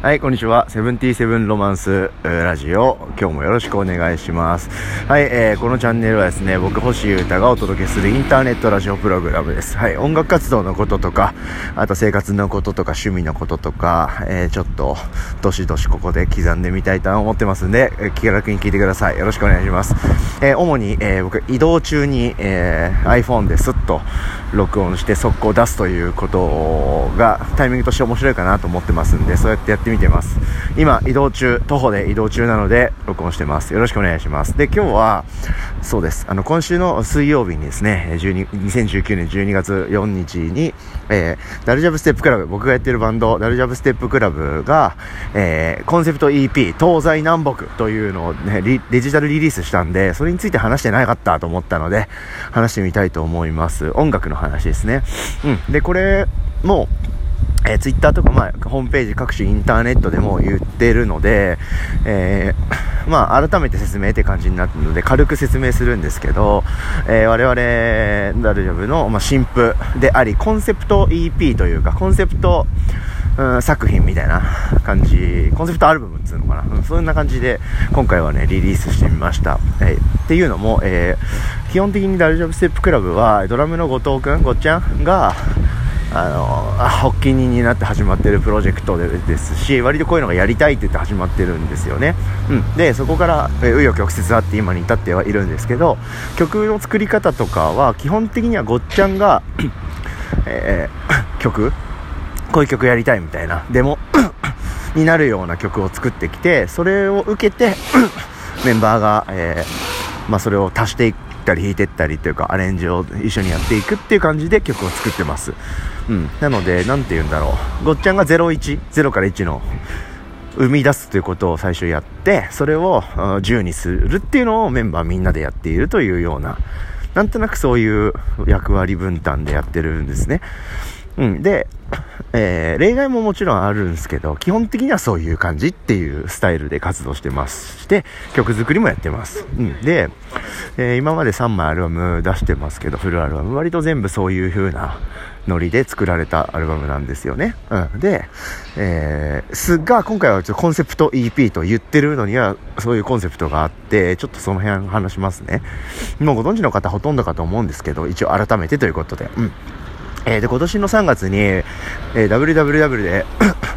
はい、こんにちは。セブンティーセブンロマンスラジオ。今日もよろしくお願いします。はい、えー、このチャンネルはですね、僕、星優太がお届けするインターネットラジオプログラムです。はい、音楽活動のこととか、あと生活のこととか、趣味のこととか、えー、ちょっと、どしどしここで刻んでみたいと思ってますんで、気楽に聞いてください。よろしくお願いします。えー、主に、えー、僕、移動中に、えー、iPhone ですっと録音して速攻出すということが、タイミングとして面白いかなと思ってますんで、そうやってやってみてます。今、移動中、徒歩で移動中なので、録音してます。よろしくお願いします。で、今日は、そうです。あの、今週の水曜日にですね、12 2019年12月4日に、えー、ダルジャブステップクラブ、僕がやってるバンド、ダルジャブステップクラブが、えー、コンセプト EP、東西南北というのをね、デジタルリリースしたんで、それについて話してなかったと思ったので、話してみたいと思います。音楽の話ですね。うん。で、これ、もう、えー、ツイッターとか、まあ、ホームページ各種インターネットでも言ってるので、えー、まあ、改めて説明って感じになってるので、軽く説明するんですけど、えー、我々、ダルジャブの、まあ、新譜であり、コンセプト EP というか、コンセプト、うん、作品みたいな感じ、コンセプトアルバムっていうのかな、うん、そんな感じで、今回はね、リリースしてみました。えー、っていうのも、えー、基本的にダルジャブステップクラブは、ドラムの後藤くん、ごっちゃんが、あの発起人になって始まってるプロジェクトですし割とこういうのがやりたいって言って始まってるんですよね、うん、でそこから紆余曲折あって今に至ってはいるんですけど曲の作り方とかは基本的にはごっちゃんがえー、曲？こういう曲やりたいみたいなデモ？になるような曲を作ってきてそれを受けて メンバーが、えーまあ、それを足していったり弾いていったりというかアレンジを一緒にやっていくっていう感じで曲を作ってます。うん、なので、なんて言うんだろう。ごっちゃんが01、0から1の生み出すということを最初やって、それを10にするっていうのをメンバーみんなでやっているというような、なんとなくそういう役割分担でやってるんですね。うん。で、えー、例外ももちろんあるんですけど、基本的にはそういう感じっていうスタイルで活動してますして、曲作りもやってます。うん。で、えー、今まで3枚アルバム出してますけど、フルアルバム、割と全部そういう風なノリで作られたアルバムなんですよね。うん。で、えー、すが、今回はちょっとコンセプト EP と言ってるのには、そういうコンセプトがあって、ちょっとその辺話しますね。もうご存知の方ほとんどかと思うんですけど、一応改めてということで。うん。えー、で、今年の3月に、えー、WWW で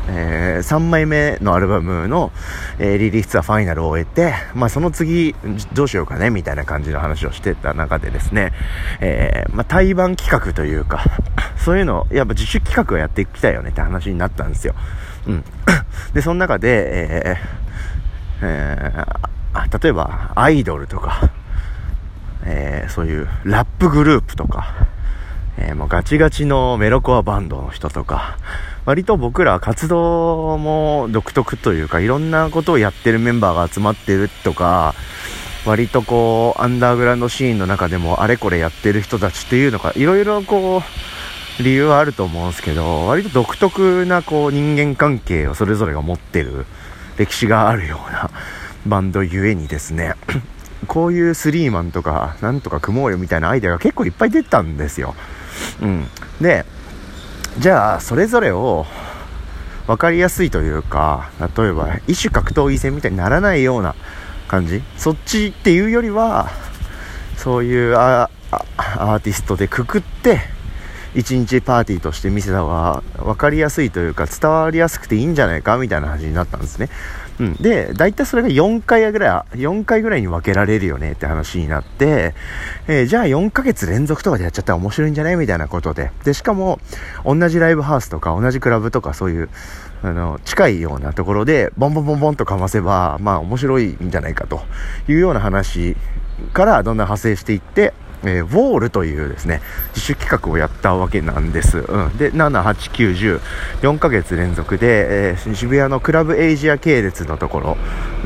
えー、3枚目のアルバムの、えー、リリースはファイナルを終えて、まあ、その次、どうしようかね、みたいな感じの話をしてた中でですね、えー、まあ、対バン企画というか、そういうの、やっぱ自主企画をやっていきたいよねって話になったんですよ。うん。で、その中で、えー、えー、例えば、アイドルとか、えー、そういうラップグループとか、えー、もうガチガチのメロコアバンドの人とか、割と僕ら活動も独特というか、いろんなことをやってるメンバーが集まってるとか、割とこう、アンダーグラウンドシーンの中でもあれこれやってる人たちっていうのが、いろいろこう、理由はあると思うんですけど、割と独特なこう人間関係をそれぞれが持ってる歴史があるようなバンドゆえにですね、こういうスリーマンとか、なんとか組もうよみたいなアイデアが結構いっぱい出たんですよ。うん。で、じゃあ、それぞれを分かりやすいというか、例えば、異種格闘技戦みたいにならないような感じ？そっちっていうよりは、そういうアーティストでくくって、一日パーティーとして見せた方が分かりやすいというか伝わりやすくていいんじゃないかみたいな話になったんですね。うん。で、大体それが4回ぐらい、4回ぐらいに分けられるよねって話になって、えー、じゃあ4ヶ月連続とかでやっちゃったら面白いんじゃないみたいなことで。で、しかも、同じライブハウスとか同じクラブとかそういう、あの、近いようなところで、ボンボンボンボンとかませば、まあ面白いんじゃないかというような話からどんどん派生していって、えー、ウォールというですね、自主企画をやったわけなんです。うん。で、7、8、9、10、4ヶ月連続で、えー、渋谷のクラブエイジア系列のところ、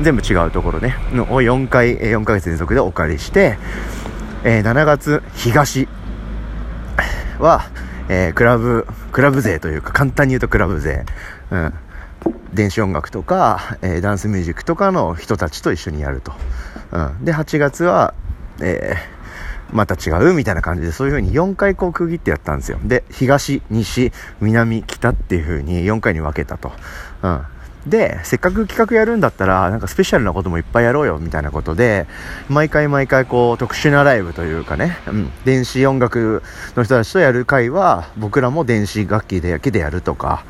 全部違うところね、を4回、4ヶ月連続でお借りして、えー、7月東は、えー、クラブ、クラブ勢というか、簡単に言うとクラブ勢。うん。電子音楽とか、えー、ダンスミュージックとかの人たちと一緒にやると。うん。で、8月は、えー、また違うみたいな感じで、そういう風に4回こう区切ってやったんですよ。で、東、西、南、北っていう風に4回に分けたと。うん。で、せっかく企画やるんだったら、なんかスペシャルなこともいっぱいやろうよ、みたいなことで、毎回毎回こう、特殊なライブというかね、うん、電子音楽の人たちとやる回は、僕らも電子楽器だけでやるとか、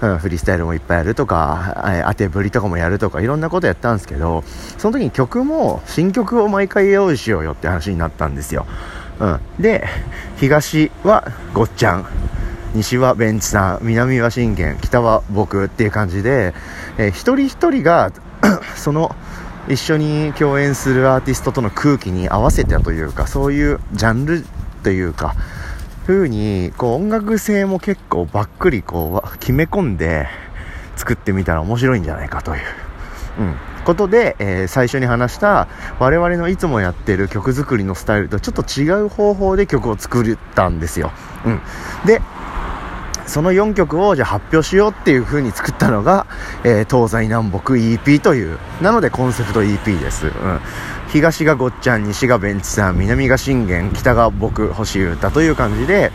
うん、フリースタイルもいっぱいやるとか、え当てぶりとかもやるとか、いろんなことやったんですけど、その時に曲も、新曲を毎回用意しようよって話になったんですよ。うん。で、東はごっちゃん。西はベンチさん、南は信玄、北は僕っていう感じで、えー、一人一人が その一緒に共演するアーティストとの空気に合わせてというか、そういうジャンルというか、風に、こう音楽性も結構ばっくりこう決め込んで作ってみたら面白いんじゃないかという。うん。ことで、えー、最初に話した我々のいつもやってる曲作りのスタイルとちょっと違う方法で曲を作ったんですよ。うん。で、その4曲をじゃあ発表しようっていう風に作ったのが、えー、東西南北 EP という、なのでコンセプト EP です。うん。東がごっちゃん、西がベンチさん、南が信玄、北が僕、星歌という感じで、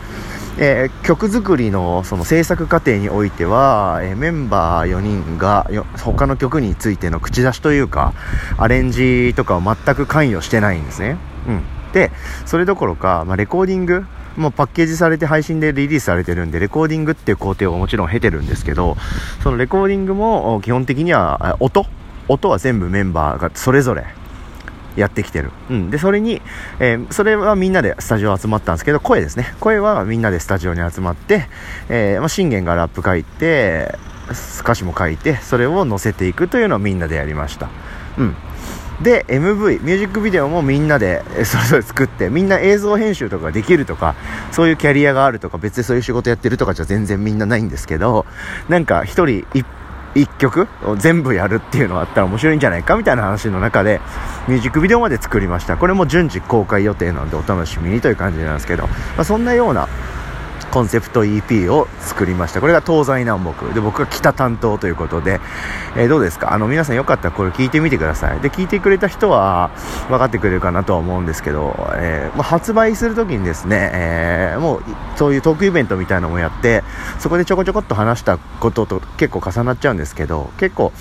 えー、曲作りのその制作過程においては、えー、メンバー4人がよ他の曲についての口出しというかアレンジとかを全く関与してないんですね、うん、でそれどころか、まあ、レコーディングもうパッケージされて配信でリリースされてるんで、レコーディングっていう工程をもちろん経てるんですけど、そのレコーディングも基本的には音音は全部メンバーがそれぞれやってきてる。うん。で、それに、えー、それはみんなでスタジオ集まったんですけど、声ですね。声はみんなでスタジオに集まって、えー、まあ、信玄がラップ書いて、歌詞も書いて、それを載せていくというのをみんなでやりました。うん。で MV ミュージックビデオもみんなでそれぞれ作ってみんな映像編集とかできるとかそういうキャリアがあるとか別でそういう仕事やってるとかじゃ全然みんなないんですけどなんか1人1曲を全部やるっていうのがあったら面白いんじゃないかみたいな話の中でミュージックビデオまで作りました。これも順次公開予定なのでお楽しみにという感じなんですけど、まあ、そんなようなコンセプト EP を作りました。これが東西南北。で、僕が北担当ということで、えー、どうですか？あの、皆さんよかったらこれ聞いてみてください。で、聞いてくれた人は分かってくれるかなとは思うんですけど、えー、まあ、発売するときにですね、えー、もう、そういうトークイベントみたいなのもやって、そこでちょこちょこっと話したことと結構重なっちゃうんですけど、結構、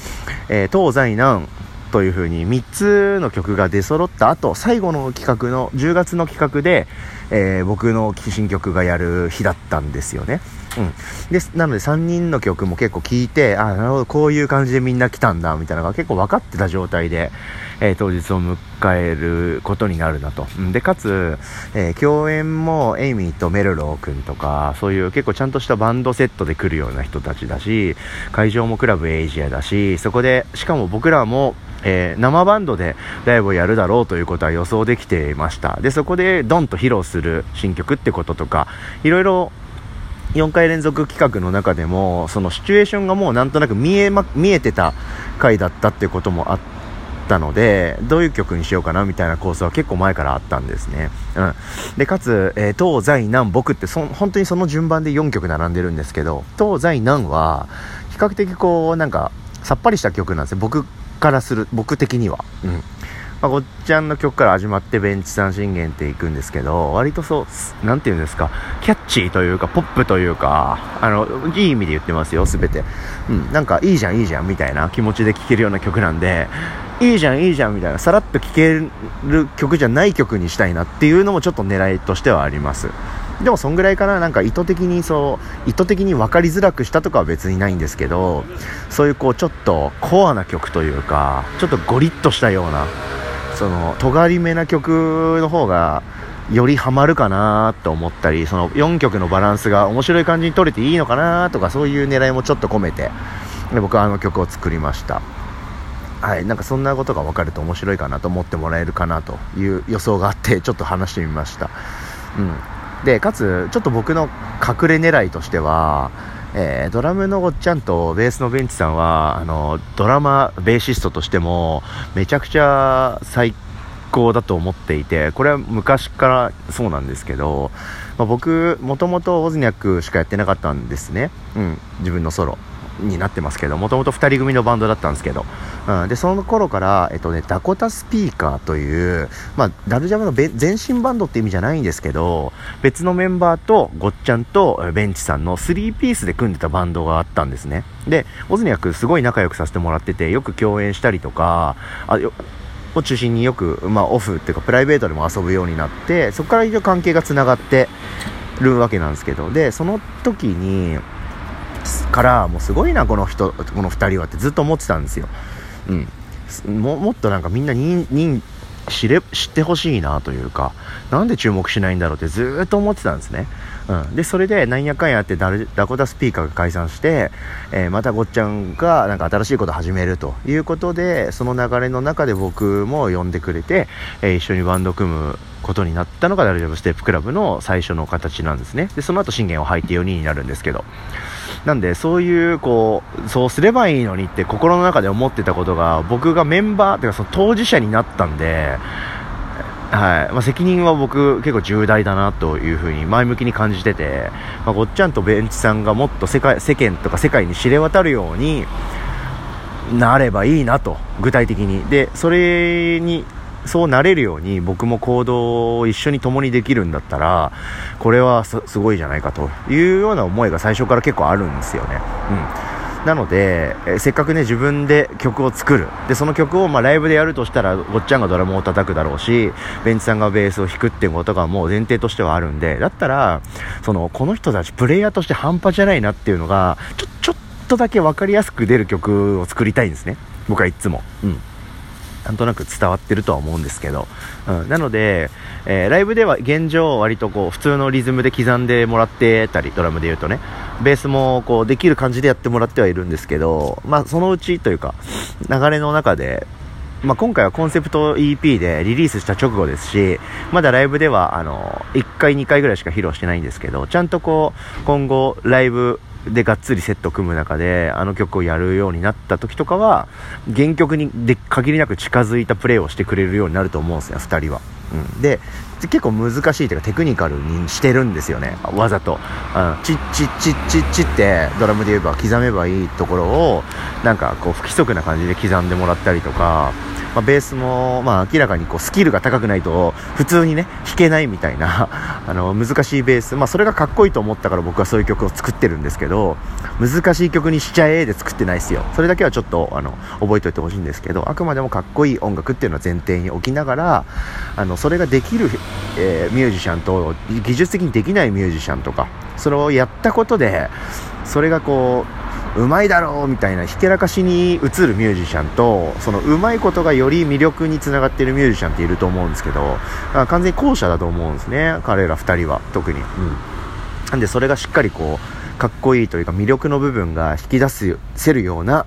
え東西南、という風に3つの曲が出揃った後、最後の企画の10月の企画で、えー、僕の新曲がやる日だったんですよね。うん。で、なので3人の曲も結構聴いて、あ、なるほど、こういう感じでみんな来たんだ、みたいなのが結構分かってた状態で、えー、当日を迎えることになるなと。で、かつ、えー、共演もエイミーとメルロー君とか、そういう結構ちゃんとしたバンドセットで来るような人たちだし、会場もクラブエイジアだし、そこで、しかも僕らも、えー、生バンドでライブをやるだろうということは予想できていました。で、そこでドンと披露する新曲ってこととか、いろいろ4回連続企画の中でも、そのシチュエーションがもうなんとなく見えま、見えてた回だったっていうこともあったので、どういう曲にしようかなみたいな構想は結構前からあったんですね。うん。で、かつ、えー、東西南北ってそ、本当にその順番で4曲並んでるんですけど、東西南は、比較的こう、なんか、さっぱりした曲なんですよ。僕からする、僕的には。うん。まあ、ごっちゃんの曲から始まってベンチ三信玄っていくんですけど、割とそう、なんて言うんですか、キャッチーというか、ポップというか、あの、いい意味で言ってますよ、すべて。うん、なんか、いいじゃん、いいじゃん、みたいな気持ちで聴けるような曲なんで、いいじゃん、いいじゃん、みたいな、さらっと聴ける曲じゃない曲にしたいなっていうのもちょっと狙いとしてはあります。でもそんぐらいかな、なんか意図的にそう、意図的に分かりづらくしたとかは別にないんですけど、そういうこうちょっとコアな曲というか、ちょっとゴリッとしたような、その、尖りめな曲の方が、よりハマるかなと思ったり、その4曲のバランスが面白い感じに取れていいのかなとか、そういう狙いもちょっと込めて、で僕はあの曲を作りました。はい、なんかそんなことが分かると面白いかなと思ってもらえるかなという予想があって、ちょっと話してみました。うん。で、かつ、ちょっと僕の隠れ狙いとしては、えー、ドラムのおっちゃんとベースのベンチさんは、あの、ドラマ、ベーシストとしても、めちゃくちゃ最高だと思っていて、これは昔からそうなんですけど、まあ、僕、もともとオズニャックしかやってなかったんですね。うん、自分のソロ。になってますけどもともと2人組のバンドだったんですけど、うん、でその頃から、えっとね、ダコタスピーカーという、まあ、ダルジャムの前身バンドって意味じゃないんですけど別のメンバーとごっちゃんとベンチさんの3ピースで組んでたバンドがあったんですね。でオズニアクすごい仲良くさせてもらっててよく共演したりとかあよを中心によく、まあ、オフっていうかプライベートでも遊ぶようになってそこから一応関係がつながってるわけなんですけどでその時にからもうすごいなこの人この2人はってずっと思ってたんですよ、うん、ももっとなんかみんなにに知れ知ってほしいなというかなんで注目しないんだろうってずっと思ってたんですね、うん、でそれでなんやかんやってダダコタスピーカーが解散して、えー、またごっちゃんがなんか新しいこと始めるということでその流れの中で僕も呼んでくれて、えー、一緒にバンド組むことになったのがダルジャブステップクラブの最初の形なんですね。でその後信玄を履いて4人になるんですけど。なんでそういうこうそうすればいいのにって心の中で思ってたことが僕がメンバーてかその当事者になったんではい。まあ、責任は僕結構重大だなというふうに前向きに感じてて、まあ、ごっちゃんとベンチさんがもっと世界世間とか世界に知れ渡るようになればいいなと具体的に。でそれにそうなれるように僕も行動を一緒に共にできるんだったらこれはすごいじゃないかというような思いが最初から結構あるんですよね。うんなので、えせっかくね自分で曲を作るでその曲をまあライブでやるとしたらごっちゃんがドラムを叩くだろうしベンチさんがベースを弾くっていうことがもう前提としてはあるんでだったらそのこの人たちプレイヤーとして半端じゃないなっていうのがちょちょっとだけ分かりやすく出る曲を作りたいんですね僕はいつも。うんなんとなく伝わってるとは思うんですけど、うん、なので、えー、ライブでは現状割とこう普通のリズムで刻んでもらってたりドラムで言うとね。ベースもこうできる感じでやってもらってはいるんですけど、まあ、そのうちというか流れの中でまあ、今回はコンセプト EP でリリースした直後ですし、まだライブではあの1回、2回ぐらいしか披露してないんですけど、ちゃんとこう今後ライブでがっつりセット組む中であの曲をやるようになった時とかは原曲にで限りなく近づいたプレーをしてくれるようになると思うんですよ2人は、うん、で結構難しいというかテクニカルにしてるんですよねわざと、うん、チッチッチッチッチってドラムで言えば刻めばいいところをなんかこう不規則な感じで刻んでもらったりとかまあ、ベースも、まあ、明らかにこうスキルが高くないと普通にね弾けないみたいな あの難しいベース、まあ、それがかっこいいと思ったから僕はそういう曲を作ってるんですけど難しい曲にしちゃえで作ってないですよ。それだけはちょっとあの覚えておいてほしいんですけどあくまでもかっこいい音楽っていうのは前提に置きながらあのそれができる、えー、ミュージシャンと技術的にできないミュージシャンとかそれをやったことでそれがこううまいだろうみたいなひけらかしに映るミュージシャンとそのうまいことがより魅力につながっているミュージシャンっていると思うんですけど完全に後者だと思うんですね彼ら2人は特に、うん、なんでそれがしっかりこうかっこいいというか魅力の部分が引き出すせるような、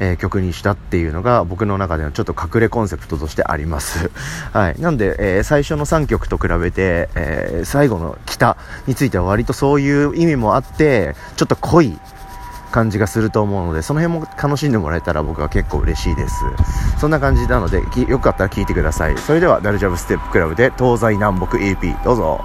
えー、曲にしたっていうのが僕の中でのちょっと隠れコンセプトとしてあります。はい。なんで、えー、最初の3曲と比べて、えー、最後の北については割とそういう意味もあって、ちょっと濃い感じがすると思うのでその辺も楽しんでもらえたら僕は結構嬉しいです。そんな感じなのでよかったら聞いてください。それではダルジャブステップクラブで東西南北 EP どうぞ。